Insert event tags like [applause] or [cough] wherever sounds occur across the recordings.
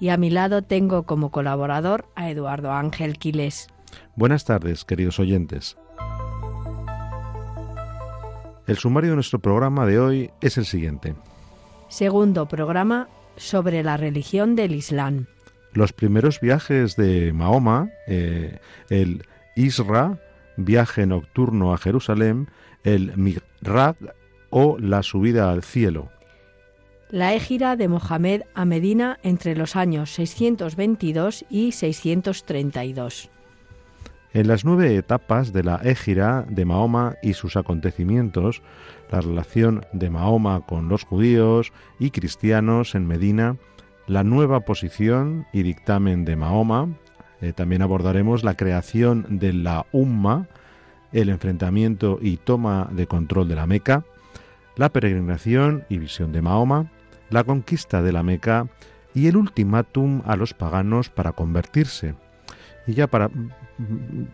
Y a mi lado tengo como colaborador a Eduardo Ángel Quiles. Buenas tardes, queridos oyentes. El sumario de nuestro programa de hoy es el siguiente. Segundo programa sobre la religión del Islam. Los primeros viajes de Mahoma, eh, el Isra, viaje nocturno a Jerusalén, el Mi'raj o la subida al cielo. La égira de Mohamed a Medina entre los años 622 y 632. En las nueve etapas de la égira de Mahoma y sus acontecimientos, la relación de Mahoma con los judíos y cristianos en Medina, la nueva posición y dictamen de Mahoma, eh, también abordaremos la creación de la Umma, el enfrentamiento y toma de control de la Meca, la peregrinación y visión de Mahoma, la conquista de la Meca y el ultimátum a los paganos para convertirse. Y ya para,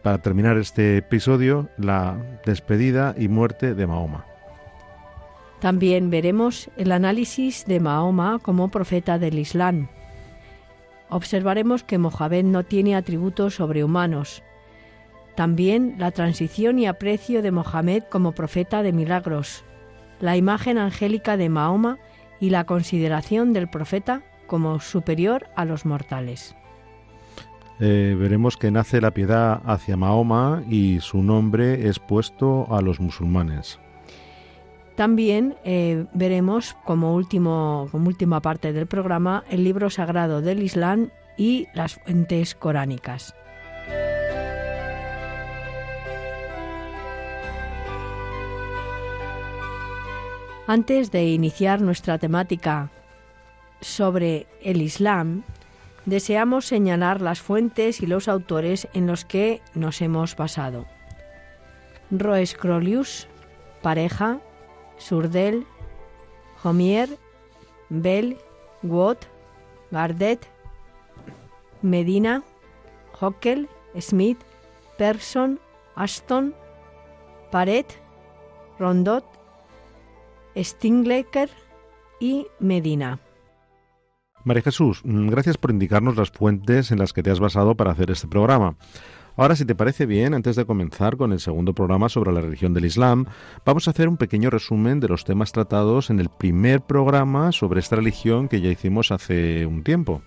para terminar este episodio, la despedida y muerte de Mahoma. También veremos el análisis de Mahoma como profeta del Islam. Observaremos que Mohamed no tiene atributos sobrehumanos. También la transición y aprecio de Mohamed como profeta de milagros, la imagen angélica de Mahoma y la consideración del profeta como superior a los mortales. Eh, veremos que nace la piedad hacia Mahoma y su nombre es puesto a los musulmanes. También eh, veremos como, último, como última parte del programa el libro sagrado del Islam y las fuentes coránicas. Antes de iniciar nuestra temática sobre el Islam, deseamos señalar las fuentes y los autores en los que nos hemos basado. Roes Crolius, pareja, Surdel, Homier, Bell, Watt, Gardet, Medina, Hockel, Smith, Persson, Aston, Paret, Rondot, Stinglecker y Medina. María Jesús, gracias por indicarnos las fuentes en las que te has basado para hacer este programa. Ahora, si te parece bien, antes de comenzar con el segundo programa sobre la religión del Islam, vamos a hacer un pequeño resumen de los temas tratados en el primer programa sobre esta religión que ya hicimos hace un tiempo.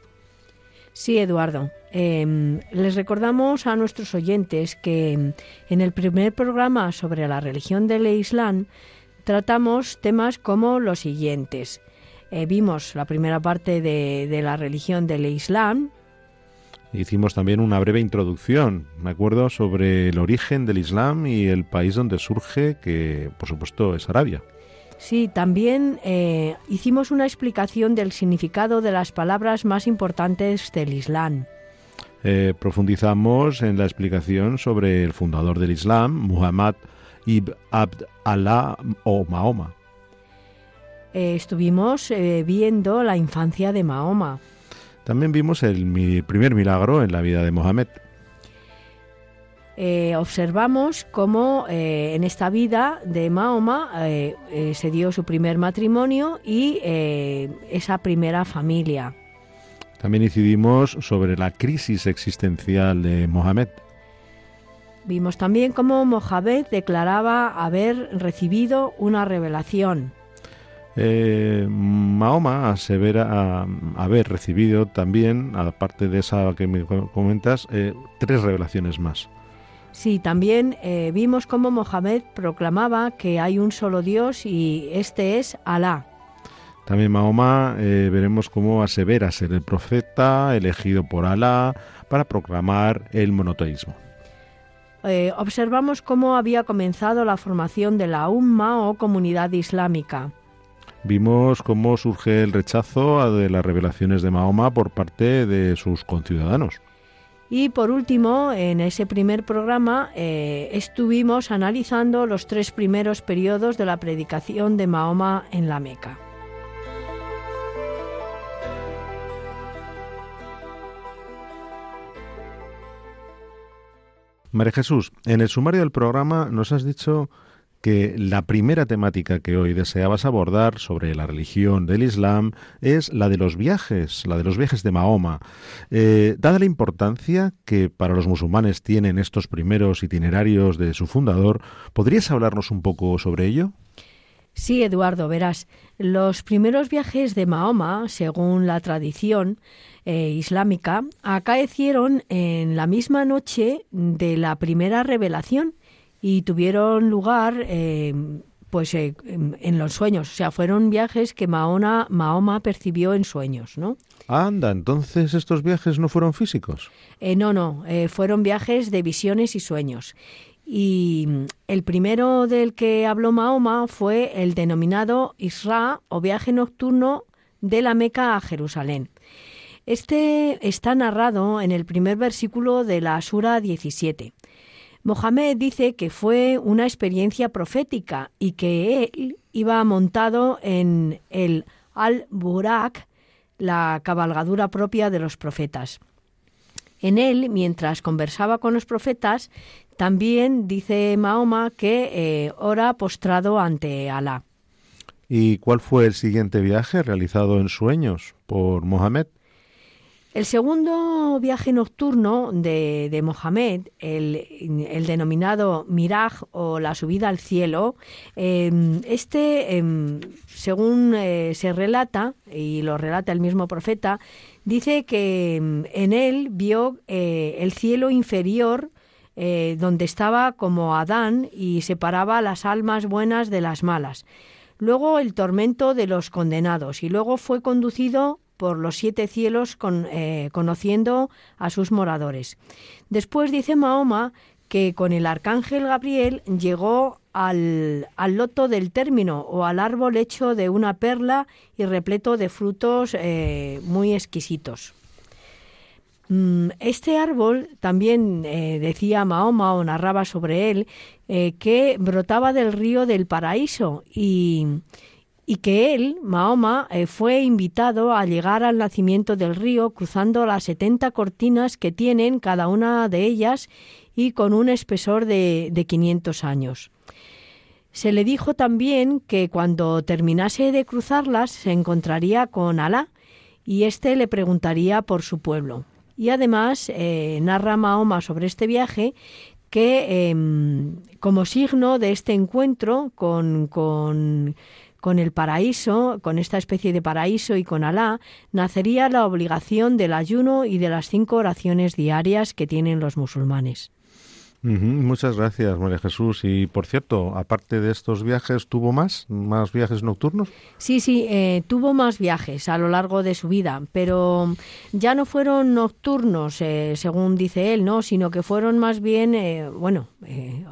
Sí, Eduardo. Eh, les recordamos a nuestros oyentes que en el primer programa sobre la religión del Islam tratamos temas como los siguientes. Eh, vimos la primera parte de, de la religión del Islam, Hicimos también una breve introducción, me acuerdo, sobre el origen del Islam y el país donde surge, que por supuesto es Arabia. Sí, también eh, hicimos una explicación del significado de las palabras más importantes del Islam. Eh, profundizamos en la explicación sobre el fundador del Islam, Muhammad ibn Abd Allah o Mahoma. Eh, estuvimos eh, viendo la infancia de Mahoma. También vimos el mi primer milagro en la vida de Mohamed. Eh, observamos cómo en esta vida de Mahoma se dio su primer matrimonio y esa primera familia. También incidimos sobre la crisis existencial de Mohamed. Vimos también cómo Mohamed declaraba haber recibido una revelación. Eh, Mahoma asevera a- haber recibido también, aparte de esa que me co- comentas, eh, tres revelaciones más. Sí, también eh, vimos cómo Mohamed proclamaba que hay un solo Dios y este es Alá. También Mahoma eh, veremos cómo asevera ser el profeta elegido por Alá para proclamar el monoteísmo. Eh, observamos cómo había comenzado la formación de la Umma o comunidad islámica. Vimos cómo surge el rechazo de las revelaciones de Mahoma por parte de sus conciudadanos. Y por último, en ese primer programa eh, estuvimos analizando los tres primeros periodos de la predicación de Mahoma en la Meca. María Jesús, en el sumario del programa nos has dicho que la primera temática que hoy deseabas abordar sobre la religión del Islam es la de los viajes, la de los viajes de Mahoma. Eh, dada la importancia que para los musulmanes tienen estos primeros itinerarios de su fundador, ¿podrías hablarnos un poco sobre ello? Sí, Eduardo, verás, los primeros viajes de Mahoma, según la tradición, eh, islámica acaecieron en la misma noche de la primera revelación y tuvieron lugar eh, pues eh, en los sueños, o sea, fueron viajes que Mahoma, Mahoma percibió en sueños, ¿no? Anda, entonces estos viajes no fueron físicos. no, no, fueron viajes de visiones y sueños. Y el primero del que habló Mahoma fue el denominado Isra o viaje nocturno de la Meca a Jerusalén. Este está narrado en el primer versículo de la Sura 17. Mohamed dice que fue una experiencia profética y que él iba montado en el Al-Burak, la cabalgadura propia de los profetas. En él, mientras conversaba con los profetas, también dice Mahoma que eh, ora postrado ante Alá. ¿Y cuál fue el siguiente viaje realizado en sueños por Mohamed? El segundo viaje nocturno de, Mohamed, el, denominado Miraj o la subida al cielo, em, este, em, según eh, se relata, y lo relata el mismo profeta, dice que em, en él vio eh, el cielo inferior eh, donde estaba como Adán y separaba las almas buenas de las malas. Luego el tormento de los condenados y luego fue conducido por los siete cielos eh, conociendo a sus moradores. Después dice Mahoma que con el arcángel Gabriel llegó al, loto del término o al árbol hecho de una perla y repleto de frutos eh, muy exquisitos. Mm, este árbol también eh, decía Mahoma o narraba sobre él que brotaba del río del paraíso y, y que él, Mahoma, eh, fue invitado a llegar al nacimiento del río cruzando las setenta cortinas que tienen cada una de ellas y con un espesor de, de 500 años. Se le dijo también que cuando terminase de cruzarlas se encontraría con Alá y éste le preguntaría por su pueblo. Y además eh, narra Mahoma sobre este viaje que em, como signo de este encuentro con, con con el paraíso, con esta especie de paraíso y con Alá, nacería la obligación del ayuno y de las cinco oraciones diarias que tienen los musulmanes. Muchas gracias, María Jesús. Y por cierto, aparte de estos viajes, ¿tuvo más? ¿Más viajes nocturnos? Sí, sí, eh, tuvo más viajes a lo largo de su vida, pero ya no fueron nocturnos, eh, según dice él, ¿no? Sino que fueron más bien, eh, bueno,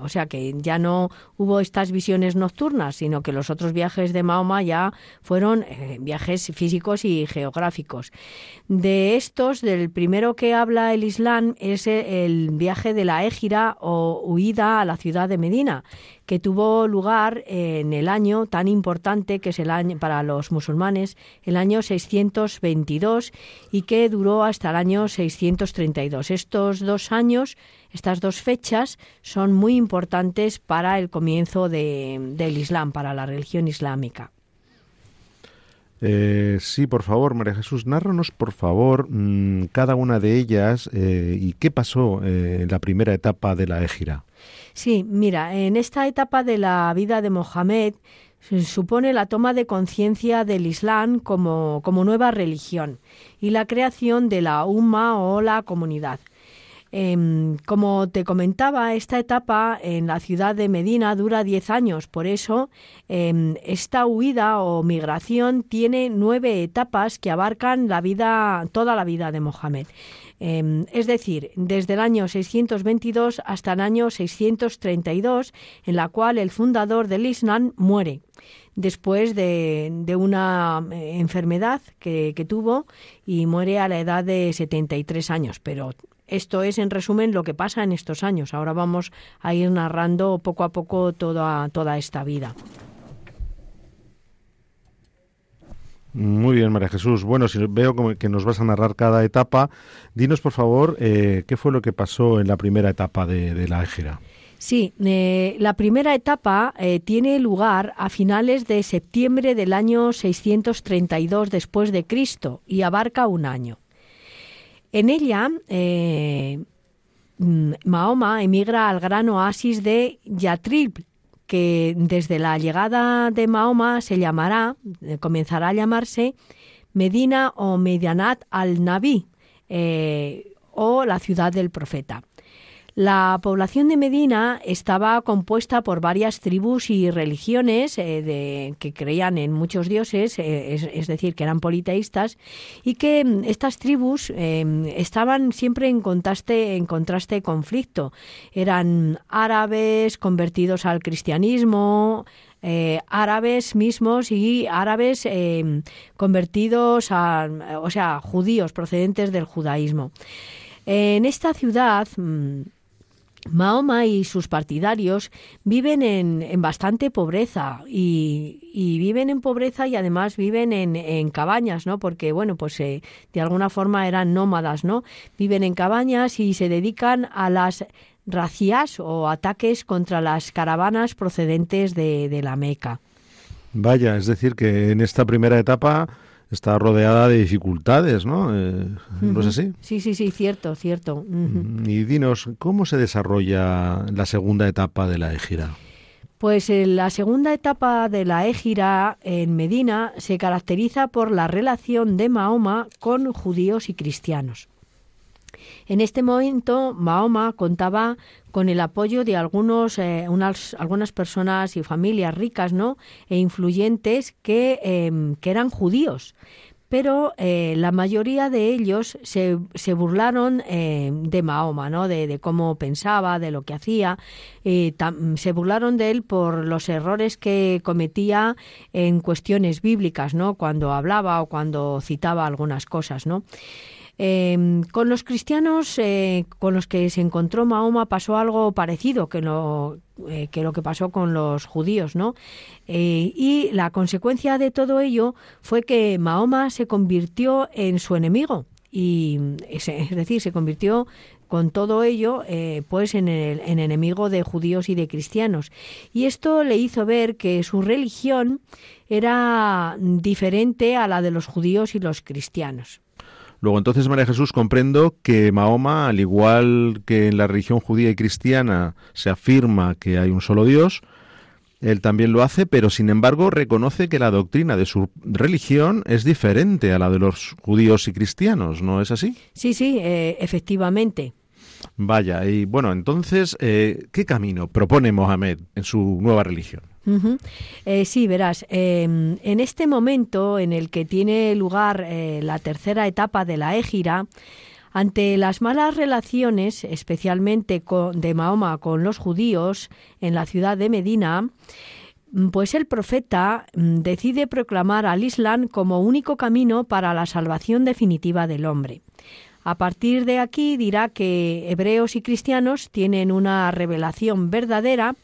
o sea que ya no hubo estas visiones nocturnas, sino que los otros viajes de Mahoma ya fueron viajes físicos y geográficos. De estos, del primero que habla el Islam es el viaje de la Égira o huida a la ciudad de Medina, que tuvo lugar en el año tan importante que es el año para los musulmanes, el año 622 y que duró hasta el año 632. Estos dos años, estas dos fechas son muy importantes para el comienzo del Islam, para la religión islámica. Eh, sí, por favor, María Jesús, nárranos, por favor, mm, cada una de ellas eh, y qué pasó eh, en la primera etapa de la égira. Sí, mira, en esta etapa de la vida de Mohamed se supone la toma de conciencia del Islam como, como nueva religión y la creación de la Umma o la comunidad. Em, como te comentaba, esta etapa en la ciudad de Medina dura 10 años, por eso em, esta huida o migración tiene nueve etapas que abarcan la vida, toda la vida de Mohamed. Em, es decir, desde el año 622 hasta el año 632, en la cual el fundador del Islam muere después de, una eh, enfermedad que, que, tuvo y muere a la edad de 73 años, pero esto es en resumen lo que pasa en estos años. Ahora vamos a ir narrando poco a poco toda, toda esta vida. Muy bien, María Jesús. Bueno, si veo que nos vas a narrar cada etapa, dinos por favor eh, qué fue lo que pasó en la primera etapa de, la égira. Sí, eh, la primera etapa eh, tiene lugar a finales de septiembre del año 632 después de Cristo y abarca un año. En ella, mm, Mahoma emigra al gran oasis de Yatrib, que desde la llegada de Mahoma se llamará, eh, comenzará a llamarse Medina o Medianat al-Nabi, eh, o la ciudad del profeta. La población de Medina estaba compuesta por varias tribus y religiones eh, que creían en muchos dioses, eh, es, decir, que eran politeístas, y que mm, estas tribus em, estaban siempre en contraste, en contraste conflicto. Eran árabes convertidos al cristianismo, eh, árabes mismos y árabes convertidos a, o sea, judíos procedentes del judaísmo. En esta ciudad mm, Mahoma y sus partidarios viven en, bastante pobreza y, viven en pobreza y además viven en, cabañas, ¿no? Porque, bueno, pues eh, de alguna forma eran nómadas, ¿no? Viven en cabañas y se dedican a las racias o ataques contra las caravanas procedentes de, de la Meca. Vaya, es decir, que en esta primera etapa está rodeada de dificultades, ¿no? Eh, ¿No es así? Sí, sí, sí, cierto, cierto. Mm, y dinos, ¿cómo se desarrolla la segunda etapa de la égira? Pues eh, la segunda etapa de la égira en Medina se caracteriza por la relación de Mahoma con judíos y cristianos. En este momento, Mahoma contaba con el apoyo de algunos, eh, unas, algunas personas y familias ricas ¿no? e influyentes que, em, que eran judíos pero eh, la mayoría de ellos se, se burlaron em, de Mahoma, ¿no? De, cómo pensaba, de lo que hacía. se burlaron de él por los errores que cometía en cuestiones bíblicas, ¿no? Cuando hablaba o cuando citaba algunas cosas, ¿no? Em, con los cristianos eh, con los que se encontró Mahoma pasó algo parecido que lo, eh, que, pasó con los judíos, ¿no? Eh, y la consecuencia de todo ello fue que Mahoma se convirtió en su enemigo y es, decir, se convirtió con todo ello, pues en, el, en enemigo de judíos y de cristianos. Y esto le hizo ver que su religión era diferente a la de los judíos y los cristianos. Luego entonces, María Jesús, comprendo que Mahoma, al igual que en la religión judía y cristiana se afirma que hay un solo Dios, él también lo hace, pero sin embargo reconoce que la doctrina de su religión es diferente a la de los judíos y cristianos, ¿no es así? Sí, sí, eh, efectivamente. Vaya, y bueno, entonces, eh, ¿qué camino propone Mohamed en su nueva religión? Eh, sí, verás, em, en este momento en el que tiene lugar eh, la tercera etapa de la égira, ante las malas relaciones, especialmente de Mahoma con los judíos en la ciudad de Medina, mm, pues el profeta mm, decide proclamar al Islam como único camino para la salvación definitiva del hombre. A partir de aquí dirá que hebreos y cristianos tienen una revelación verdadera,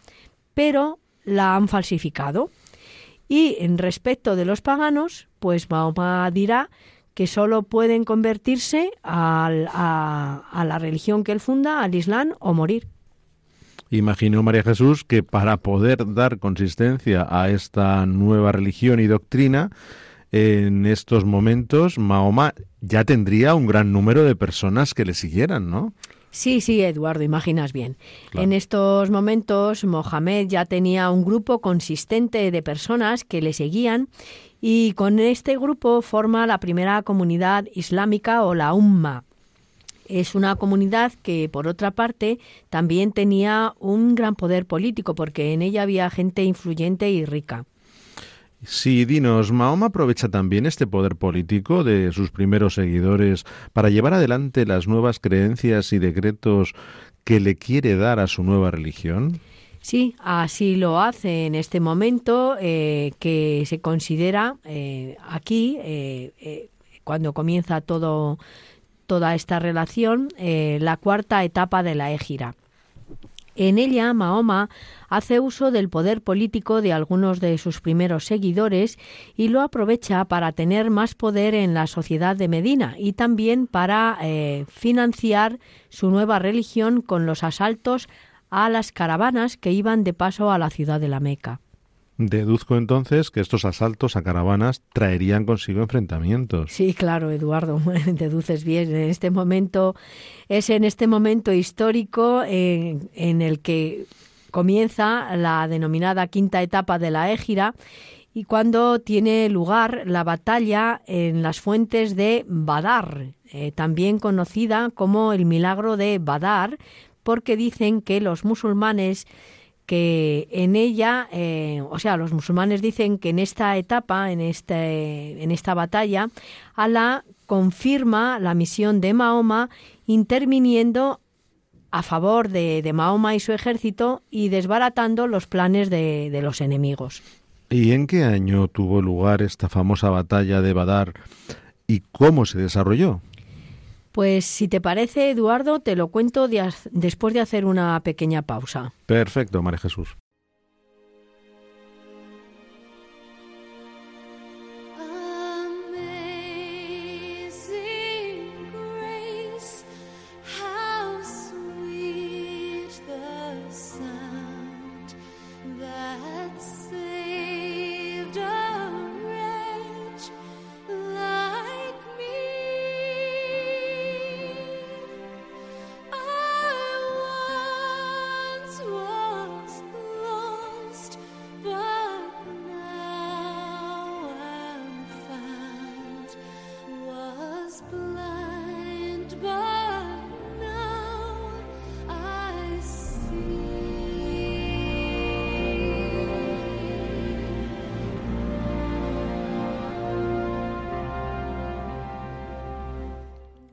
pero la han falsificado. Y en respecto de los paganos, pues Mahoma dirá que solo pueden convertirse a, a, la religión que él funda, al Islam, o morir. Imagino, María Jesús, que para poder dar consistencia a esta nueva religión y doctrina, en estos momentos Mahoma ya tendría un gran número de personas que le siguieran, ¿no? Sí, sí, Eduardo, imaginas bien. En estos momentos Mohamed ya tenía un grupo consistente de personas que le seguían y con este grupo forma la primera comunidad islámica o la Umma. Es una comunidad que, por otra parte, también tenía un gran poder político porque en ella había gente influyente y rica. Sí, dinos, Mahoma aprovecha también este poder político de sus primeros seguidores para llevar adelante las nuevas creencias y decretos que le quiere dar a su nueva religión. Sí, así lo hace en este momento eh, que se considera eh, aquí, eh, cuando comienza todo toda esta relación la cuarta etapa de la égira. En ella, Mahoma hace uso del poder político de algunos de sus primeros seguidores y lo aprovecha para tener más poder en la sociedad de Medina y también para eh, financiar su nueva religión con los asaltos a las caravanas que iban de paso a la ciudad de la Meca. Deduzco entonces que estos asaltos a caravanas traerían consigo enfrentamientos. Sí, claro, Eduardo, [laughs] deduces bien. En este momento es en este momento histórico en, en el que comienza la denominada quinta etapa de la Égira y cuando tiene lugar la batalla en las fuentes de Badar, eh, también conocida como el milagro de Badar, porque dicen que los musulmanes que en ella, eh, o sea, los musulmanes dicen que en esta etapa, en, este, en esta batalla, Alá confirma la misión de Mahoma interviniendo a favor de, Mahoma y su ejército y desbaratando los planes de, de los enemigos. ¿Y en qué año tuvo lugar esta famosa batalla de Badar y cómo se desarrolló? Pues si te parece, Eduardo, te lo cuento después de hacer una pequeña pausa. Perfecto, María Jesús.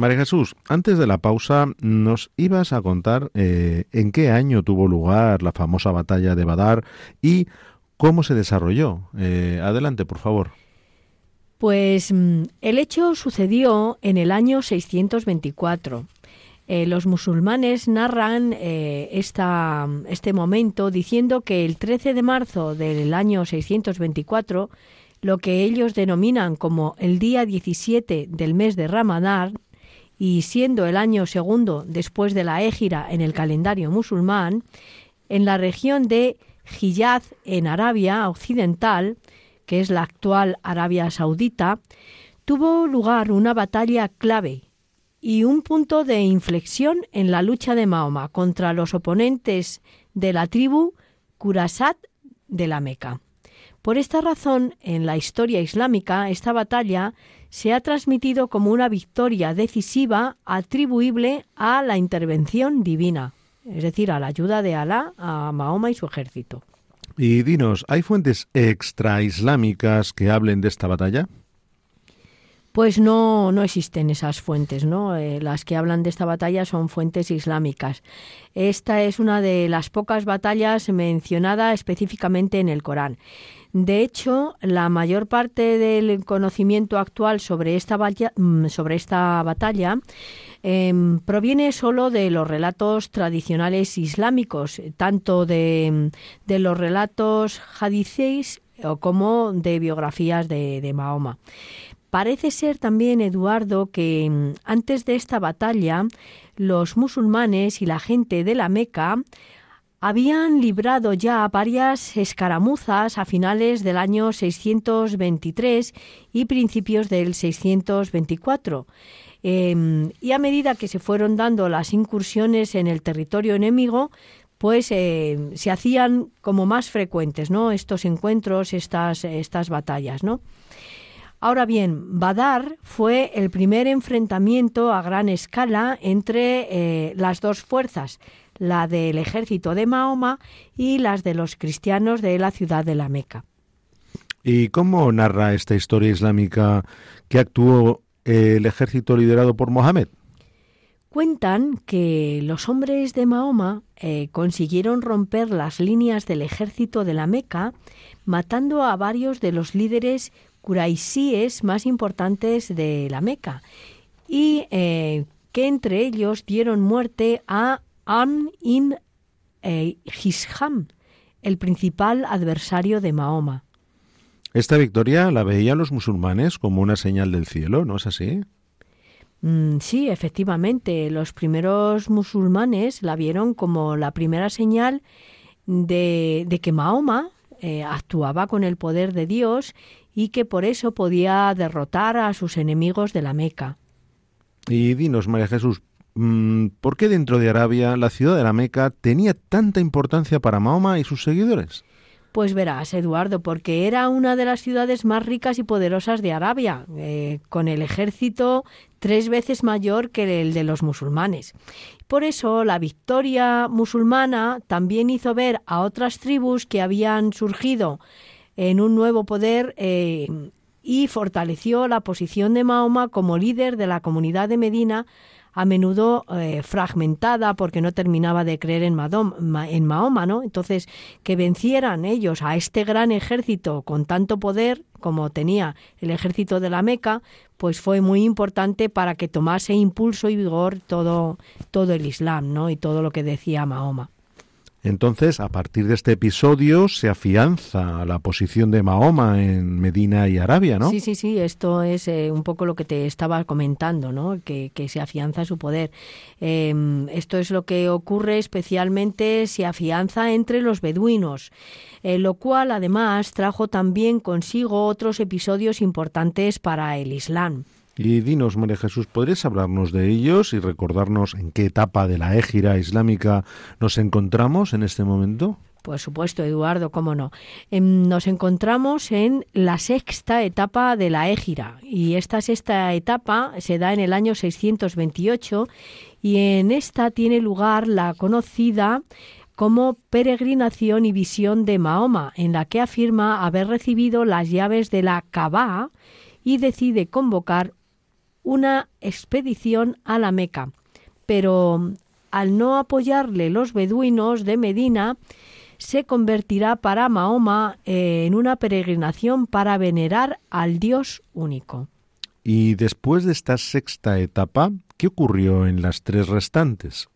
María Jesús, antes de la pausa nos ibas a contar eh, en qué año tuvo lugar la famosa batalla de Badar y cómo se desarrolló. Eh, adelante, por favor. Pues mm, el hecho sucedió en el año 624. Eh, los musulmanes narran esta, este momento diciendo que el 13 de marzo del año 624, lo que ellos denominan como el día 17 del mes de Ramadán, y siendo el año segundo después de la égira en el calendario musulmán, en la región de Hijaz, en Arabia Occidental, que es la actual Arabia Saudita, tuvo lugar una batalla clave y un punto de inflexión en la lucha de Mahoma contra los oponentes de la tribu Kurasat de la Meca. Por esta razón, en la historia islámica, esta batalla se ha transmitido como una victoria decisiva atribuible a la intervención divina, es decir, a la ayuda de Alá a Mahoma y su ejército. Y dinos, ¿hay fuentes extraislámicas que hablen de esta batalla? Pues no, no existen esas fuentes, ¿no? Eh, las que hablan de esta batalla son fuentes islámicas. Esta es una de las pocas batallas mencionada específicamente en el Corán. De hecho, la mayor parte del conocimiento actual sobre esta, mm, sobre esta batalla em, proviene solo de los relatos tradicionales islámicos, tanto de, los relatos hadices como de biografías de, de Mahoma. Parece ser también, Eduardo, que mm, antes de esta batalla los musulmanes y la gente de la Meca habían librado ya varias escaramuzas a finales del año 623 y principios del 624. Em, y a medida que se fueron dando las incursiones en el territorio enemigo, pues eh, se hacían como más frecuentes, ¿no? Estos encuentros, estas, estas batallas. Ahora bien, Badar fue el primer enfrentamiento a gran escala entre eh, las dos fuerzas, la del ejército de Mahoma y las de los cristianos de la ciudad de la Meca. ¿Y cómo narra esta historia islámica que actuó el ejército liderado por Mohammed? Cuentan que los hombres de Mahoma eh, consiguieron romper las líneas del ejército de la Meca, matando a varios de los líderes curaisíes más importantes de la Meca, y eh, que entre ellos dieron muerte a Am ibn eh, Hisham, el principal adversario de Mahoma. Esta victoria la veían los musulmanes como una señal del cielo, ¿no es así? Mm, sí, efectivamente, los primeros musulmanes la vieron como la primera señal de, que Mahoma eh, actuaba con el poder de Dios y que por eso podía derrotar a sus enemigos de la Meca. Y dinos, María Jesús, ¿por qué dentro de Arabia la ciudad de la Meca tenía tanta importancia para Mahoma y sus seguidores? Pues verás, Eduardo, porque era una de las ciudades más ricas y poderosas de Arabia, eh, con el ejército tres veces mayor que el de los musulmanes. Por eso la victoria musulmana también hizo ver a otras tribus que habían surgido en un nuevo poder eh, y fortaleció la posición de Mahoma como líder de la comunidad de Medina a menudo eh, fragmentada porque no terminaba de creer en, en Mahoma, ¿no? Entonces, que vencieran ellos a este gran ejército con tanto poder como tenía el ejército de la Meca, pues fue muy importante para que tomase impulso y vigor todo, todo el Islam, ¿no? Y todo lo que decía Mahoma. Entonces, a partir de este episodio se afianza la posición de Mahoma en Medina y Arabia, ¿no? Sí, sí, sí, esto es eh, un poco lo que te estaba comentando, ¿no? Que, se afianza su poder. Em, esto es lo que ocurre especialmente, se afianza entre los beduinos, eh, lo cual además trajo también consigo otros episodios importantes para el Islam. Y dinos, María Jesús, ¿podrías hablarnos de ellos y recordarnos en qué etapa de la égira islámica nos encontramos en este momento? Por supuesto, Eduardo, cómo no. Em, nos encontramos en la sexta etapa de la égira y esta sexta etapa se da en el año 628 y en esta tiene lugar la conocida como peregrinación y visión de Mahoma, en la que afirma haber recibido las llaves de la Kaaba y decide convocar una expedición a la Meca, pero al no apoyarle los beduinos de Medina, se convertirá para Mahoma en una peregrinación para venerar al Dios único. Y después de esta sexta etapa, ¿qué ocurrió en las tres restantes?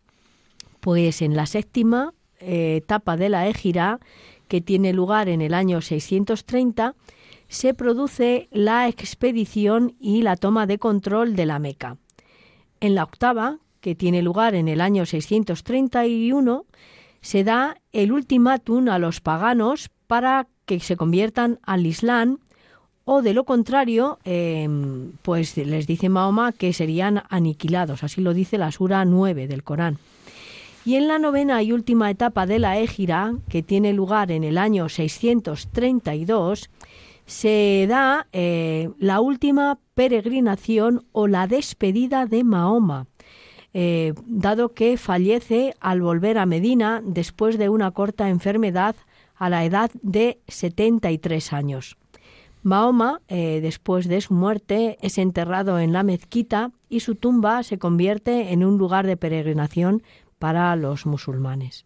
Pues en la séptima eh, etapa de la Égira, que tiene lugar en el año 630, se produce la expedición y la toma de control de la Meca. En la octava, que tiene lugar en el año 631, se da el ultimátum a los paganos para que se conviertan al Islam o de lo contrario, em, pues les dice Mahoma que serían aniquilados, así lo dice la Sura 9 del Corán. Y en la novena y última etapa de la Égira, que tiene lugar en el año 632, se da eh, la última peregrinación o la despedida de Mahoma, eh, dado que fallece al volver a Medina después de una corta enfermedad a la edad de 73 años. Mahoma, eh, después de su muerte, es enterrado en la mezquita y su tumba se convierte en un lugar de peregrinación para los musulmanes.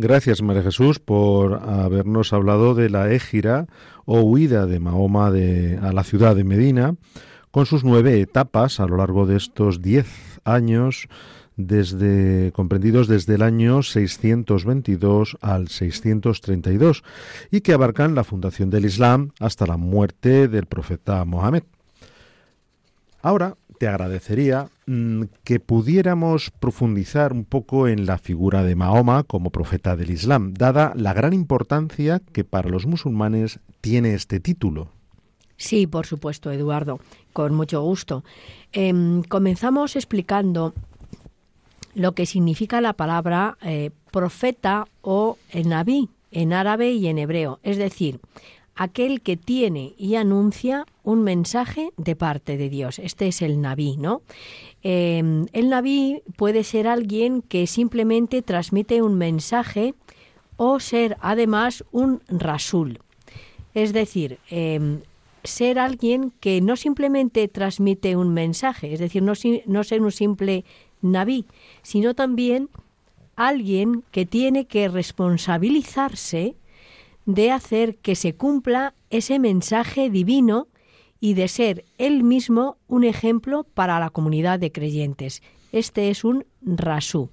Gracias, María Jesús, por habernos hablado de la égira o huida de Mahoma a la ciudad de Medina, con sus nueve etapas a lo largo de estos diez años, desde, comprendidos desde el año 622 al 632, y que abarcan la fundación del Islam hasta la muerte del profeta Mohammed. Ahora te agradecería mm, que pudiéramos profundizar un poco en la figura de Mahoma como profeta del Islam, dada la gran importancia que para los musulmanes tiene este título. Sí, por supuesto, Eduardo, con mucho gusto. Em, comenzamos explicando lo que significa la palabra eh, profeta o nabí en árabe y en hebreo, es decir, aquel que tiene y anuncia un mensaje de parte de Dios. Este es el nabí, ¿no? Em, el nabí puede ser alguien que simplemente transmite un mensaje o ser además un rasul. Es decir, em, ser alguien que no simplemente transmite un mensaje, es decir, no, no ser un simple nabí, sino también alguien que tiene que responsabilizarse de hacer que se cumpla ese mensaje divino y de ser él mismo un ejemplo para la comunidad de creyentes. Este es un rasú.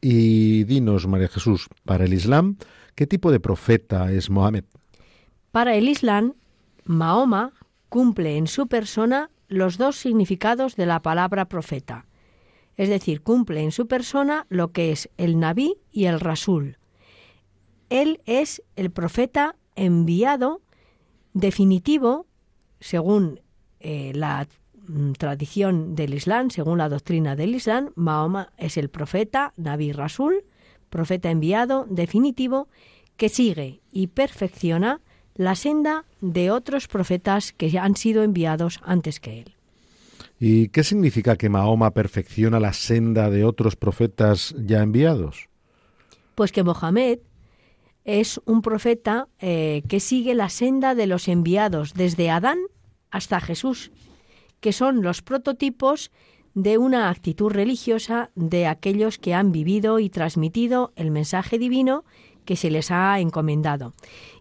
Y dinos, María Jesús, para el Islam, ¿qué tipo de profeta es Mohammed? Para el Islam, Mahoma cumple en su persona los dos significados de la palabra profeta. Es decir, cumple en su persona lo que es el Nabí y el Rasul. Él es el profeta enviado definitivo, según eh, la mm, tradición del Islam, según la doctrina del Islam, Mahoma es el profeta, Nabi Rasul, profeta enviado definitivo, que sigue y perfecciona la senda de otros profetas que han sido enviados antes que él. ¿Y qué significa que Mahoma perfecciona la senda de otros profetas ya enviados? Pues que Mohamed es un profeta eh, que sigue la senda de los enviados desde Adán hasta Jesús, que son los prototipos de una actitud religiosa de aquellos que han vivido y transmitido el mensaje divino que se les ha encomendado.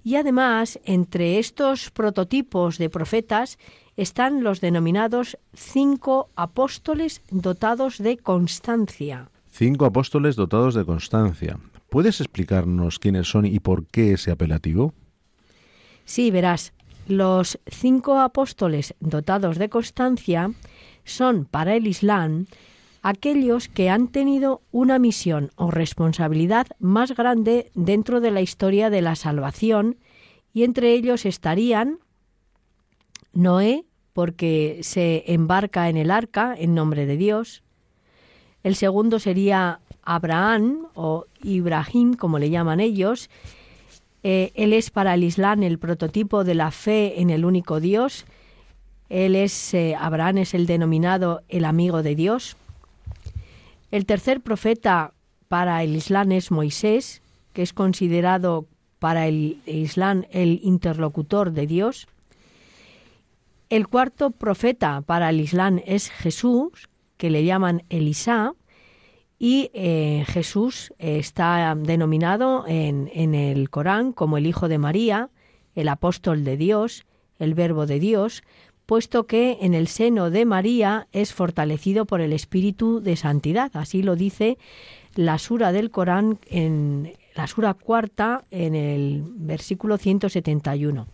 Y además, entre estos prototipos de profetas están los denominados cinco apóstoles dotados de constancia. Cinco apóstoles dotados de constancia. ¿Puedes explicarnos quiénes son y por qué ese apelativo? Sí, verás. Los cinco apóstoles dotados de constancia son para el Islam aquellos que han tenido una misión o responsabilidad más grande dentro de la historia de la salvación y entre ellos estarían Noé, porque se embarca en el arca en nombre de Dios. El segundo sería Abraham o Ibrahim, como le llaman ellos. Eh, él es para el Islam el prototipo de la fe en el único Dios. Él es, eh, Abraham es el denominado el amigo de Dios. El tercer profeta para el Islam es Moisés, que es considerado para el Islam el interlocutor de Dios. El cuarto profeta para el Islam es Jesús, que le llaman Elisá, y eh, Jesús está denominado en, en el Corán como el Hijo de María, el apóstol de Dios, el Verbo de Dios, puesto que en el seno de María es fortalecido por el Espíritu de Santidad. Así lo dice la sura del Corán en la sura cuarta en el versículo 171.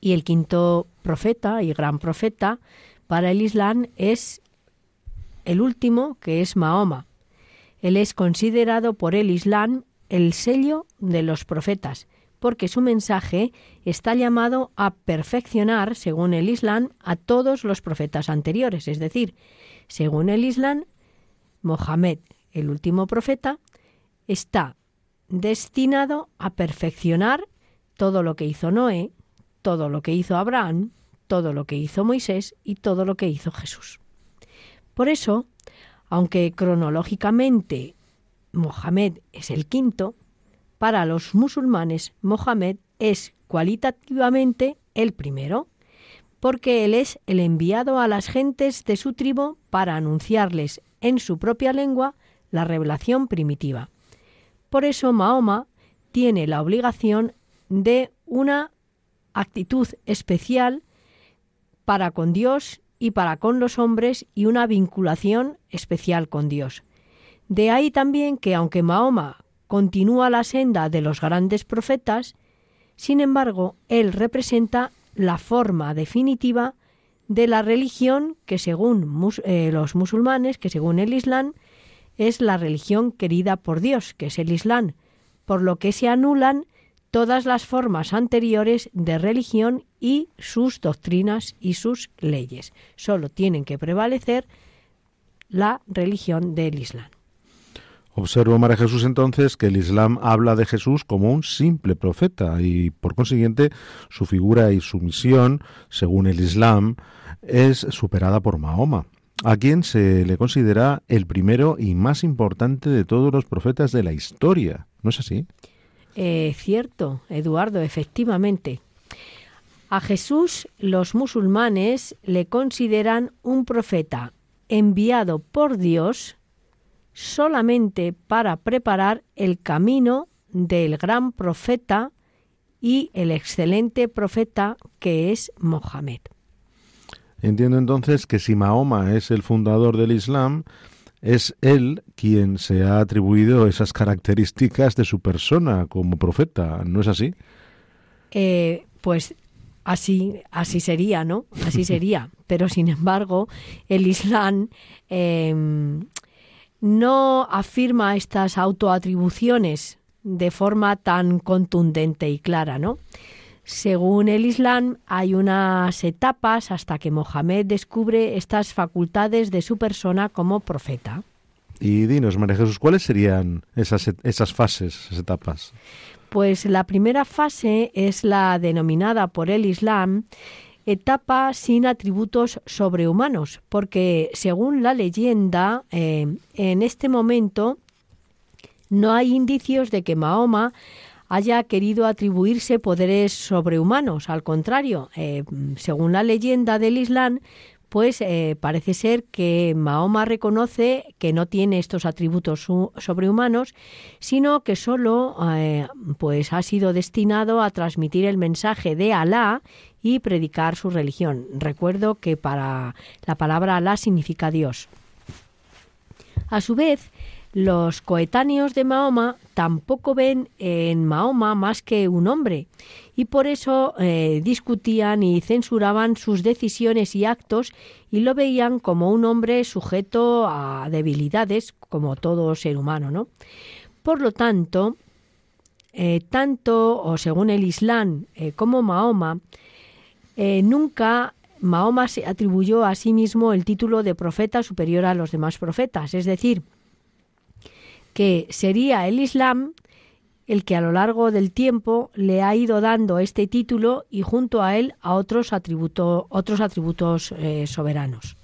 Y el quinto profeta y gran profeta para el Islam es el último, que es Mahoma. Él es considerado por el Islam el sello de los profetas, porque su mensaje está llamado a perfeccionar, según el Islam, a todos los profetas anteriores. Es decir, según el Islam, Mohammed, el último profeta, está destinado a perfeccionar todo lo que hizo Noé, todo lo que hizo Abraham, todo lo que hizo Moisés y todo lo que hizo Jesús. Por eso, aunque cronológicamente Mohamed es el quinto, para los musulmanes Mohamed es cualitativamente el primero, porque él es el enviado a las gentes de su tribu para anunciarles en su propia lengua la revelación primitiva. Por eso Mahoma tiene la obligación de una actitud especial para con Dios y para con los hombres y una vinculación especial con Dios. De ahí también que aunque Mahoma continúa la senda de los grandes profetas, sin embargo, él representa la forma definitiva de la religión que según eh, los musulmanes, que según el Islam, es la religión querida por Dios, que es el Islam, por lo que se anulan todas las formas anteriores de religión y sus doctrinas y sus leyes. Solo tienen que prevalecer la religión del Islam. Observo, María Jesús, entonces que el Islam habla de Jesús como un simple profeta y, por consiguiente, su figura y su misión, según el Islam, es superada por Mahoma, a quien se le considera el primero y más importante de todos los profetas de la historia. ¿No es así? Eh, cierto, Eduardo, efectivamente. A Jesús los musulmanes le consideran un profeta enviado por Dios solamente para preparar el camino del gran profeta y el excelente profeta que es Mohamed. Entiendo entonces que si Mahoma es el fundador del Islam, es él quien se ha atribuido esas características de su persona como profeta, ¿no es así? Eh, pues así, así sería, ¿no? Así [laughs] sería. Pero sin embargo, el Islam em, no afirma estas autoatribuciones de forma tan contundente y clara, ¿no? Según el Islam, hay unas etapas hasta que Mohamed descubre estas facultades de su persona como profeta. Y dinos, María Jesús, ¿cuáles serían esas, esas fases, esas etapas? Pues la primera fase es la denominada por el Islam etapa sin atributos sobrehumanos, porque según la leyenda, eh, en este momento no hay indicios de que Mahoma haya querido atribuirse poderes sobrehumanos. Al contrario, eh, según la leyenda del Islam, pues eh, parece ser que Mahoma reconoce que no tiene estos atributos sobrehumanos, sino que solo pues ha sido destinado a transmitir el mensaje de Alá y predicar su religión. Recuerdo que para la palabra Alá significa Dios. A su vez, los coetáneos de Mahoma tampoco ven en Mahoma más que un hombre y por eso eh, discutían y censuraban sus decisiones y actos y lo veían como un hombre sujeto a debilidades como todo ser humano, ¿no? Por lo tanto, eh, tanto o según el Islam eh, como Mahoma nunca Mahoma se atribuyó a sí mismo el título de profeta superior a los demás profetas, es decir, que sería el Islam el que a lo largo del tiempo le ha ido dando este título y junto a él a otros, otros atributos eh, soberanos.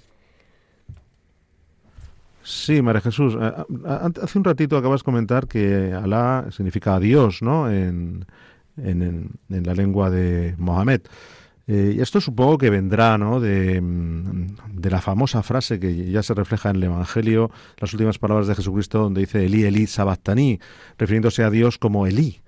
Sí, María Jesús, hace un ratito acabas de comentar que Alá significa Dios, ¿no? En, en la lengua de Mohamed. Eh, y esto supongo que vendrá ¿no? de, mm, de, la famosa frase que ya se refleja en el Evangelio, las últimas palabras de Jesucristo, donde dice Elí, Elí, Sabatani, refiriéndose a Dios como Elí.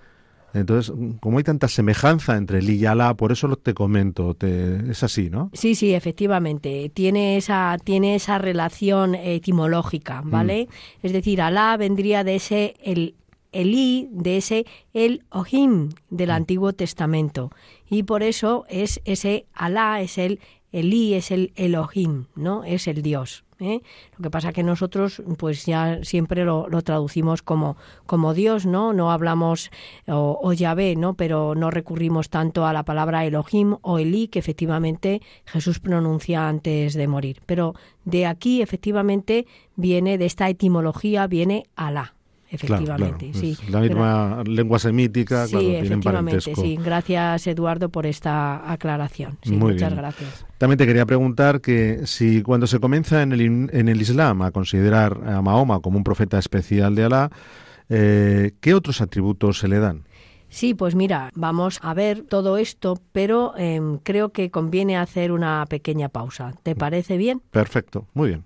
Entonces, como hay tanta semejanza entre Elí y Alá, por eso lo te comento, te, es así, ¿no? Sí, sí, efectivamente. Tiene esa, tiene esa relación etimológica, ¿vale? Mm. Es decir, Alá vendría de ese el, Elí, de ese El Ohim del mm. Antiguo Testamento. Y por eso es ese Alá, es el Elí, es el Elohim, ¿no? Es el Dios. ¿eh? Lo que pasa que nosotros, pues ya siempre lo, traducimos como, como Dios, ¿no? No hablamos o, o, Yahvé, ¿no? Pero no recurrimos tanto a la palabra Elohim o Elí, que efectivamente Jesús pronuncia antes de morir. Pero de aquí, efectivamente, viene, de esta etimología, viene Alá efectivamente. Sí. La misma lengua semítica, sí, efectivamente, Sí, gracias Eduardo por esta aclaración. muchas gracias. También te quería preguntar que si cuando se comienza en el, en el Islam a considerar a Mahoma como un profeta especial de Alá, eh, ¿qué otros atributos se le dan? Sí, pues mira, vamos a ver todo esto, pero em, creo que conviene hacer una pequeña pausa. ¿Te parece bien? Perfecto, muy bien.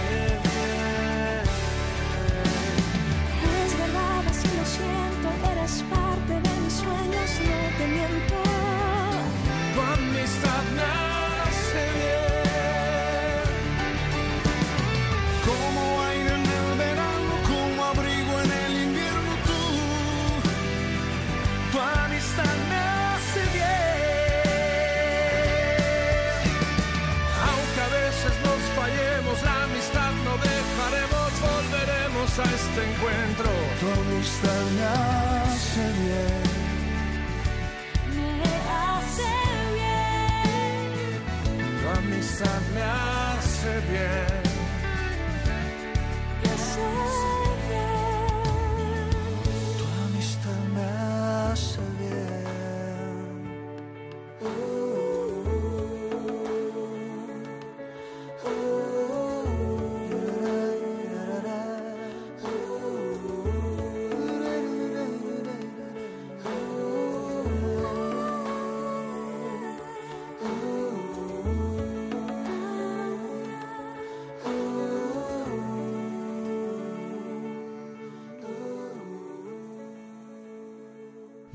A este encuentro. Tu amistad me hace bien. Me hace bien. Tu amistad me hace bien. Me hace bien.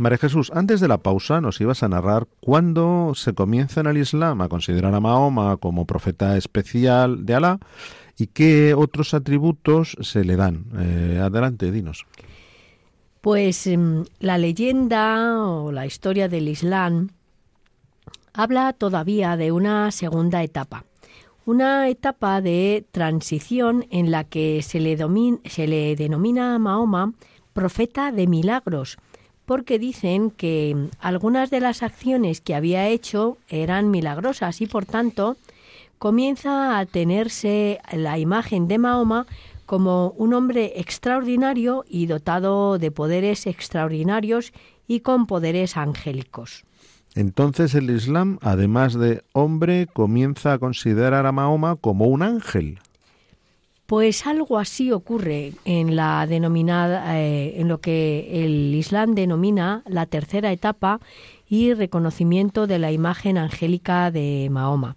María Jesús, antes de la pausa nos ibas a narrar cuándo se comienza en el Islam a considerar a Mahoma como profeta especial de Alá y qué otros atributos se le dan. Eh, adelante, dinos. Pues em, la leyenda o la historia del Islam habla todavía de una segunda etapa, una etapa de transición en la que se le, se le denomina a Mahoma profeta de milagros, porque dicen que algunas de las acciones que había hecho eran milagrosas y por tanto comienza a tenerse la imagen de Mahoma como un hombre extraordinario y dotado de poderes extraordinarios y con poderes angélicos. Entonces el Islam, además de hombre, comienza a considerar a Mahoma como un ángel. Pues algo así ocurre en la denominada, eh, en lo que el Islam denomina la tercera etapa y reconocimiento de la imagen angélica de Mahoma.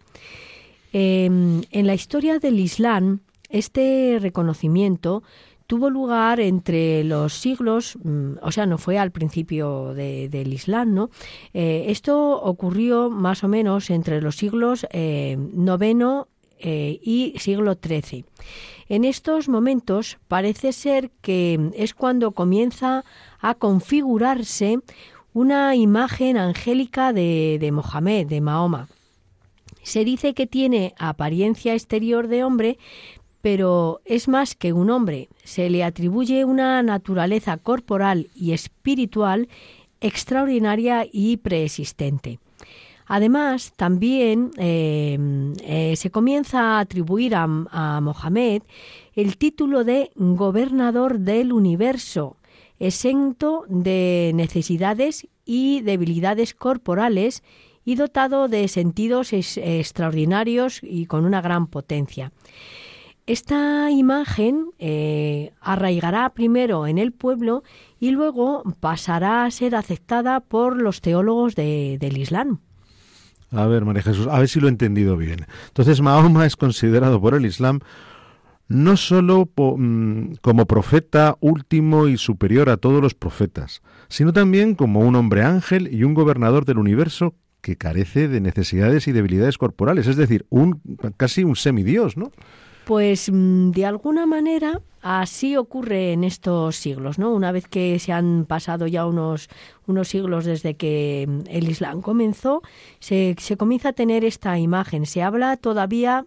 Em, en la historia del Islam, este reconocimiento tuvo lugar entre los siglos, mm, o sea, no fue al principio del Islam, ¿no? Eh, esto ocurrió más o menos entre los siglos eh, noveno y siglo XIII. En estos momentos parece ser que es cuando comienza a configurarse una imagen angélica de, Mohamed, de Mahoma. Se dice que tiene apariencia exterior de hombre, pero es más que un hombre. Se le atribuye una naturaleza corporal y espiritual extraordinaria y preexistente. Además, también eh, eh, se comienza a atribuir a, a Mohamed el título de gobernador del universo, exento de necesidades y debilidades corporales y dotado de sentidos extraordinarios y con una gran potencia. Esta imagen eh, arraigará primero en el pueblo y luego pasará a ser aceptada por los teólogos del Islam. A ver, María Jesús, a ver si lo he entendido bien. Entonces, Mahoma es considerado por el Islam no sólo mm, como profeta último y superior a todos los profetas, sino también como un hombre ángel y un gobernador del universo que carece de necesidades y debilidades corporales, es decir, un casi un semidios, ¿no? Pues mm, de alguna manera así ocurre en estos siglos, ¿no? Una vez que se han pasado ya unos, unos siglos desde que mm, el Islam comenzó, se, se comienza a tener esta imagen. Se habla todavía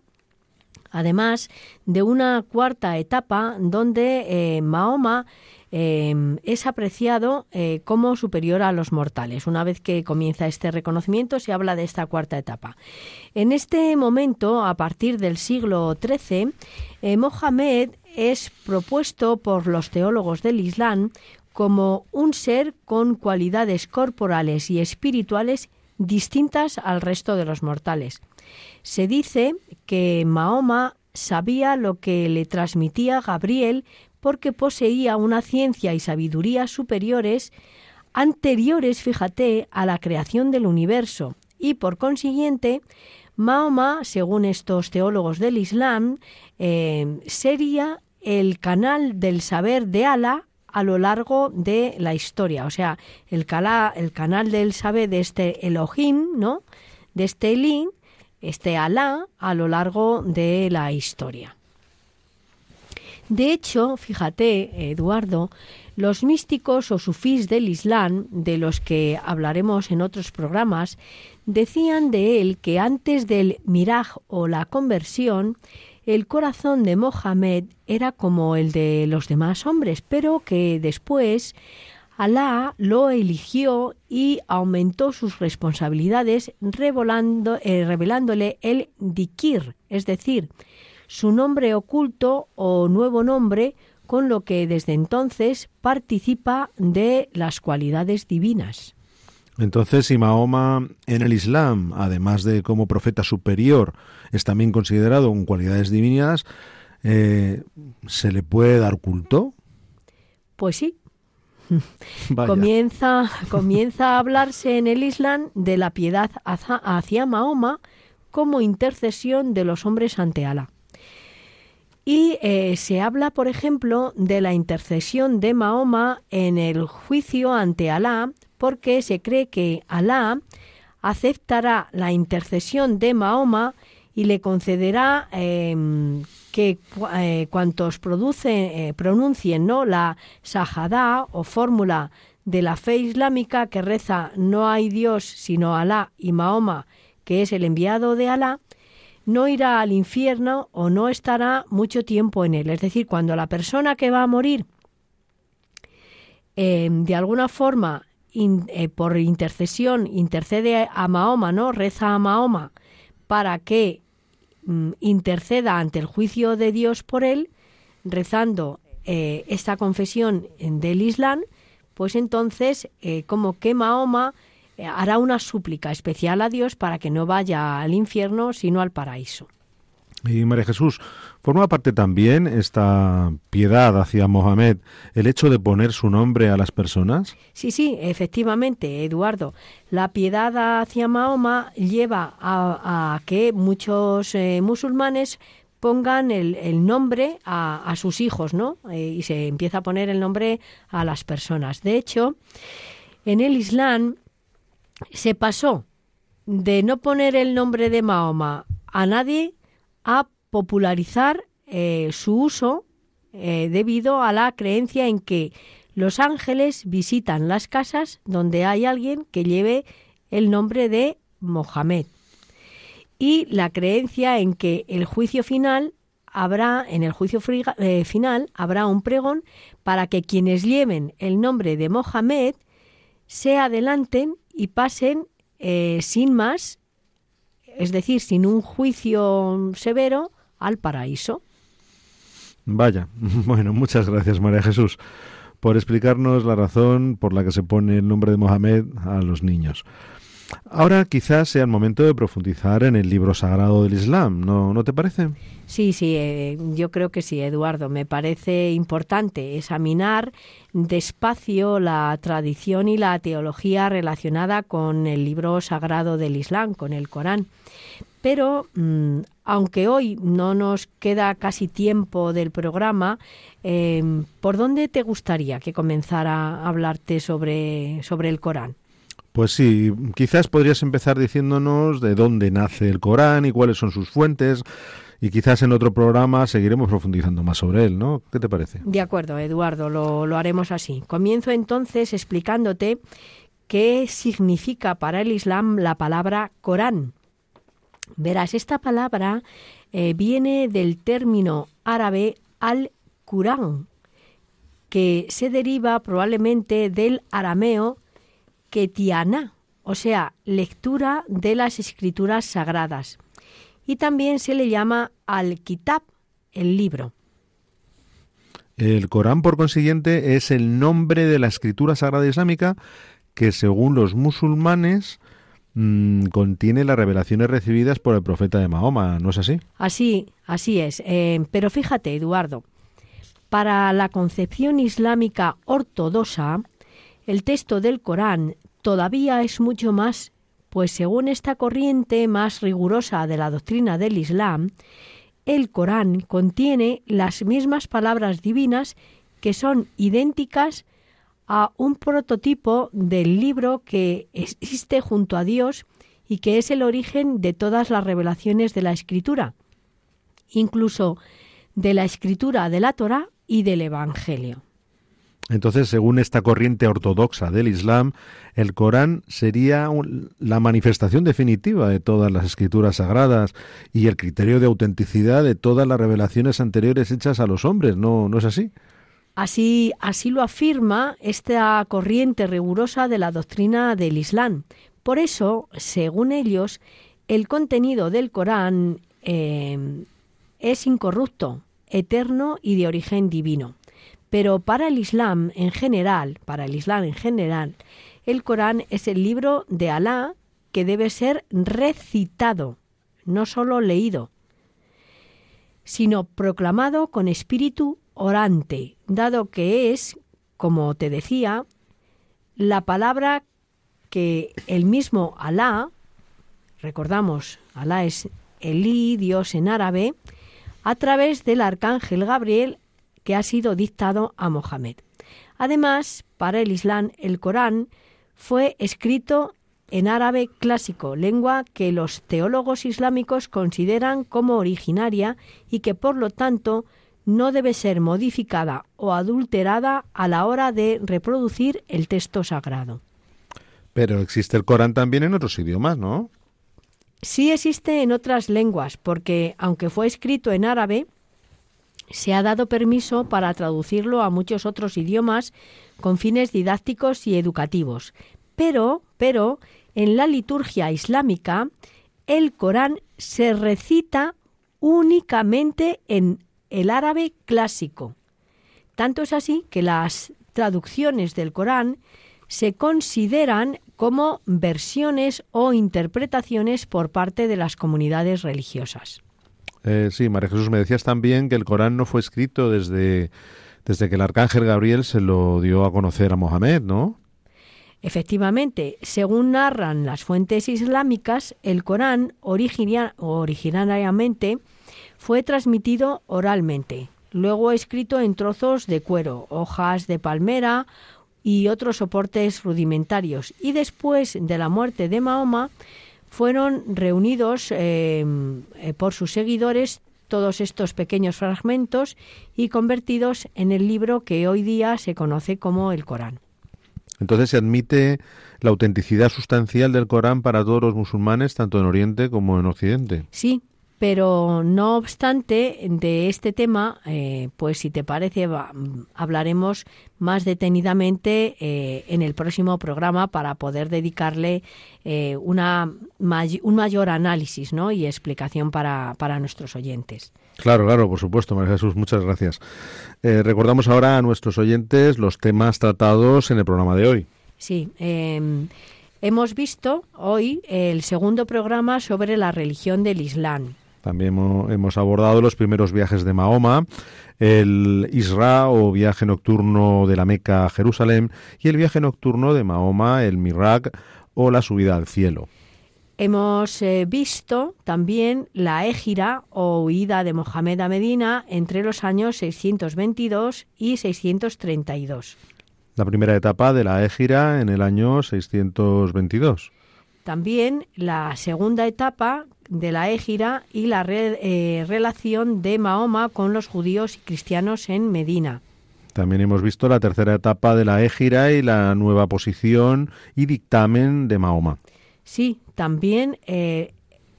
además de una cuarta etapa donde eh, Mahoma Em, es apreciado eh, como superior a los mortales. Una vez que comienza este reconocimiento, se habla de esta cuarta etapa. En este momento, a partir del siglo XIII, eh, Mohamed es propuesto por los teólogos del Islam como un ser con cualidades corporales y espirituales distintas al resto de los mortales. Se dice que Mahoma sabía lo que le transmitía Gabriel porque poseía una ciencia y sabiduría superiores anteriores, fíjate, a la creación del universo, y por consiguiente, Mahoma, según estos teólogos del Islam, eh, sería el canal del saber de Alá a lo largo de la historia, o sea, el, canal del saber de este Elohim, ¿no? De este Elín, este Alá, a lo largo de la historia. De hecho, fíjate, Eduardo, los místicos o sufís del Islam, de los que hablaremos en otros programas, decían de él que antes del miraj o la conversión, el corazón de Mohammed era como el de los demás hombres, pero que después Alá lo eligió y aumentó sus responsabilidades eh, revelándole el dikir, es decir, su nombre oculto o nuevo nombre, con lo que desde entonces participa de las cualidades divinas. Entonces, si Mahoma en el Islam, además de como profeta superior, es también considerado con cualidades divinas, eh, ¿se le puede dar culto? Pues sí. [laughs] Comienza, comienza a hablarse en el Islam de la piedad hacia Mahoma como intercesión de los hombres ante Alá. Y eh, se habla, por ejemplo, de la intercesión de Mahoma en el juicio ante Alá, porque se cree que Alá aceptará la intercesión de Mahoma y le concederá em, que eh, cuantos eh, pronuncien ¿no? la Sahadá o fórmula de la fe islámica que reza no hay Dios sino Alá y Mahoma, que es el enviado de Alá, no irá al infierno o no estará mucho tiempo en él. Es decir, cuando la persona que va a morir eh, de alguna forma eh, por intercesión intercede a Mahoma, ¿no? Reza a Mahoma para que mm, interceda ante el juicio de Dios por él, rezando eh, esta confesión del Islam, pues entonces como que Mahoma hará una súplica especial a Dios para que no vaya al infierno, sino al paraíso. Y María Jesús, ¿forma parte también esta piedad hacia Mohamed el hecho de poner su nombre a las personas? Sí, sí, efectivamente, Eduardo. La piedad hacia Mahoma lleva a, que muchos eh, musulmanes pongan el, nombre a, sus hijos, ¿no? Eh, y se empieza a poner el nombre a las personas. De hecho, en el Islam se pasó de no poner el nombre de Mahoma a nadie a popularizar eh, su uso eh, debido a la creencia en que los ángeles visitan las casas donde hay alguien que lleve el nombre de Mohamed. y la creencia en que el juicio final habrá, en el juicio eh, final, habrá un pregón para que quienes lleven el nombre de Mohamed se adelanten y pasen eh, sin más, es decir, sin un juicio severo, al paraíso. Vaya, [laughs] bueno, muchas gracias María Jesús por explicarnos la razón por la que se pone el nombre de Mohamed a los niños. Ahora quizás sea el momento de profundizar en el libro sagrado del Islam, ¿no, ¿no te parece? Sí, sí, eh, yo creo que sí, Eduardo. Me parece importante examinar despacio la tradición y la teología relacionada con el libro sagrado del Islam, con el Corán. Pero mm, aunque hoy no nos queda casi tiempo del programa, em, ¿por dónde te gustaría que comenzara a hablarte sobre, sobre el Corán? Pues sí, quizás podrías empezar diciéndonos de dónde nace el Corán y cuáles son sus fuentes. Y quizás en otro programa seguiremos profundizando más sobre él, ¿no? ¿Qué te parece? De acuerdo, Eduardo, lo, lo haremos así. Comienzo entonces explicándote qué significa para el Islam la palabra Corán. Verás, esta palabra eh, viene del término árabe al-Qurán, que se deriva probablemente del arameo ketiana, o sea, lectura de las escrituras sagradas. Y también se le llama al-Kitab, el libro. El Corán, por consiguiente, es el nombre de la escritura sagrada islámica que, según los musulmanes, Mm, contiene las revelaciones recibidas por el profeta de Mahoma, ¿no es así? Así, así es. Eh, pero fíjate, Eduardo, para la concepción islámica ortodoxa, el texto del Corán todavía es mucho más, pues según esta corriente más rigurosa de la doctrina del Islam, el Corán contiene las mismas palabras divinas que son idénticas a un prototipo del libro que existe junto a Dios y que es el origen de todas las revelaciones de la Escritura, incluso de la Escritura de la Torá y del Evangelio. Entonces, según esta corriente ortodoxa del Islam, el Corán sería la manifestación definitiva de todas las escrituras sagradas y el criterio de autenticidad de todas las revelaciones anteriores hechas a los hombres, ¿no, no es así? Así, así lo afirma esta corriente rigurosa de la doctrina del Islam. Por eso, según ellos, el contenido del Corán eh, es incorrupto, eterno y de origen divino. Pero para el Islam en general, para el Islam en general, el Corán es el libro de Alá que debe ser recitado, no solo leído, sino proclamado con espíritu orante, dado que es, como te decía, la palabra que el mismo Alá, recordamos, Alá es Elí, Dios en árabe, a través del arcángel Gabriel que ha sido dictado a Mohammed. Además, para el Islam, el Corán fue escrito en árabe clásico, lengua que los teólogos islámicos consideran como originaria y que por lo tanto no debe ser modificada o adulterada a la hora de reproducir el texto sagrado. Pero existe el Corán también en otros idiomas, ¿no? Sí existe en otras lenguas, porque aunque fue escrito en árabe, se ha dado permiso para traducirlo a muchos otros idiomas con fines didácticos y educativos. Pero, pero, en la liturgia islámica, el Corán se recita únicamente en el árabe clásico. Tanto es así que las traducciones del Corán se consideran como versiones o interpretaciones por parte de las comunidades religiosas. Eh, sí, María Jesús, me decías también que el Corán no fue escrito desde, desde que el arcángel Gabriel se lo dio a conocer a Mohamed, ¿no? Efectivamente, según narran las fuentes islámicas, el Corán originariamente fue transmitido oralmente, luego escrito en trozos de cuero, hojas de palmera y otros soportes rudimentarios, y después de la muerte de Mahoma fueron reunidos eh, eh, por sus seguidores todos estos pequeños fragmentos y convertidos en el libro que hoy día se conoce como el Corán. Entonces se admite la autenticidad sustancial del Corán para todos los musulmanes, tanto en Oriente como en Occidente. Sí, pero no obstante de este tema, eh, pues si te parece, hablaremos más detenidamente eh, en el próximo programa para poder dedicarle eh, una un mayor análisis ¿no? y explicación para, para nuestros oyentes. Claro, claro, por supuesto, María Jesús, muchas gracias. recordamos ahora a nuestros oyentes los temas tratados en el programa de hoy. Sí, em, hemos visto hoy el segundo programa sobre la religión del Islam. También hemos abordado los primeros viajes de Mahoma, el Isra o viaje nocturno de la Meca a Jerusalén y el viaje nocturno de Mahoma, el Mirak o la subida al cielo. Hemos eh, visto también la égira o huida de Mohamed a Medina entre los años 622 y 632. La primera etapa de la égira en el año 622. También la segunda etapa de la égira y la eh, relación de Mahoma con los judíos y cristianos en Medina. También hemos visto la tercera etapa de la égira y la nueva posición y dictamen de Mahoma. Sí, también eh,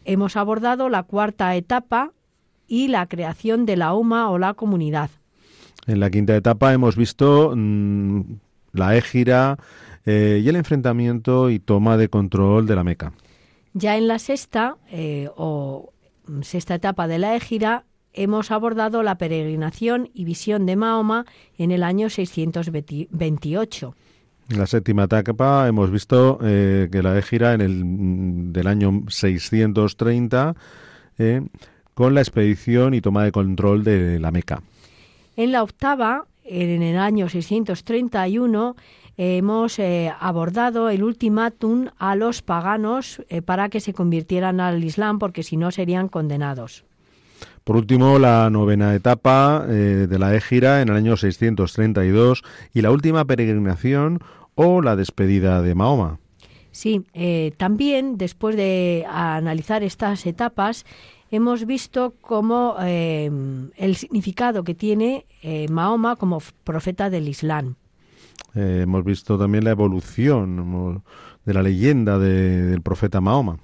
hemos abordado la cuarta etapa y la creación de la UMA o la comunidad. En la quinta etapa hemos visto mm, la égira eh, y el enfrentamiento y toma de control de la Meca. Ya en la sexta eh, o sexta etapa de la égira hemos abordado la peregrinación y visión de Mahoma en el año 628. En la séptima etapa hemos visto eh, que la égira en el del año 630 eh, con la expedición y toma de control de la Meca. En la octava, en el año 631, hemos eh, abordado el ultimátum a los paganos eh, para que se convirtieran al Islam, porque si no serían condenados. Por último, la novena etapa eh, de la égira en el año 632 y la última peregrinación o la despedida de Mahoma. Sí, también después de analizar estas etapas, hemos visto cómo el significado que tiene Mahoma como profeta del Islam. Eh, hemos visto también la evolución de la leyenda del profeta Mahoma.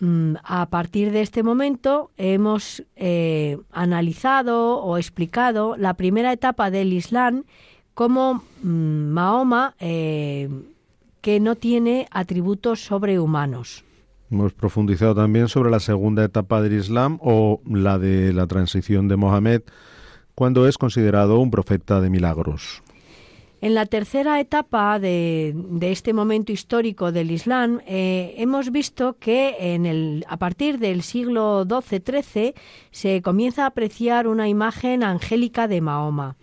Mm, a partir de este momento hemos eh, analizado o explicado la primera etapa del Islam como mm, Mahoma eh, que no tiene atributos sobrehumanos. Hemos profundizado también sobre la segunda etapa del Islam o la de la transición de Mohammed cuando es considerado un profeta de milagros. En la tercera etapa de, este momento histórico del Islam, eh, hemos visto que en el, a partir del siglo XII-XIII se comienza a apreciar una imagen angélica de Mahoma.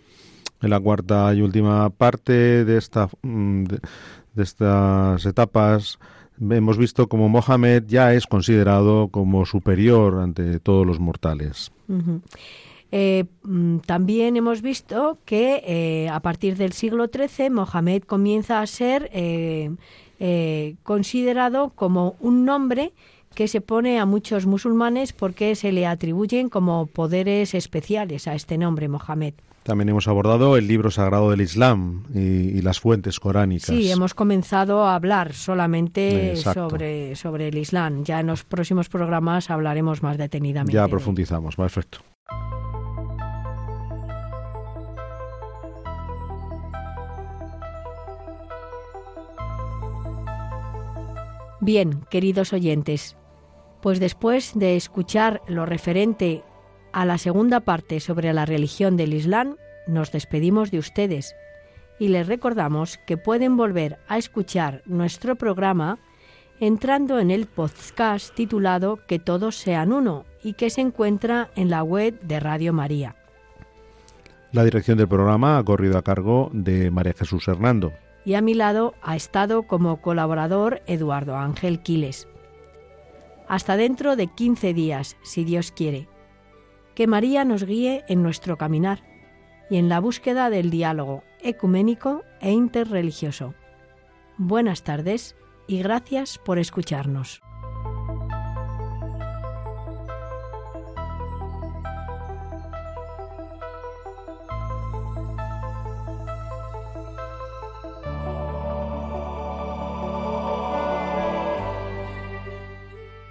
En la cuarta y última parte de, esta, mm, de, estas etapas, hemos visto como Mohammed ya es considerado como superior ante todos los mortales. Eh, mm, también hemos visto que eh, a partir del siglo XIII Mohamed comienza a ser eh, considerado como un nombre que se pone a muchos musulmanes porque se le atribuyen como poderes especiales a este nombre, Mohamed. También hemos abordado el libro sagrado del Islam y, las fuentes coránicas. Sí, hemos comenzado a hablar solamente sobre, sobre el Islam. Ya en los próximos programas hablaremos más detenidamente. Ya profundizamos, perfecto. Bien, queridos oyentes, pues después de escuchar lo referente a la segunda parte sobre la religión del Islam, nos despedimos de ustedes y les recordamos que pueden volver a escuchar nuestro programa entrando en el podcast titulado Que todos sean uno y que se encuentra en la web de Radio María. La dirección del programa ha corrido a cargo de María Jesús Hernando y a mi lado ha estado como colaborador Eduardo Ángel Quiles. Hasta dentro de 15 días, si Dios quiere. Que María nos guíe en nuestro caminar y en la búsqueda del diálogo ecuménico e interreligioso. Buenas tardes y gracias por escucharnos.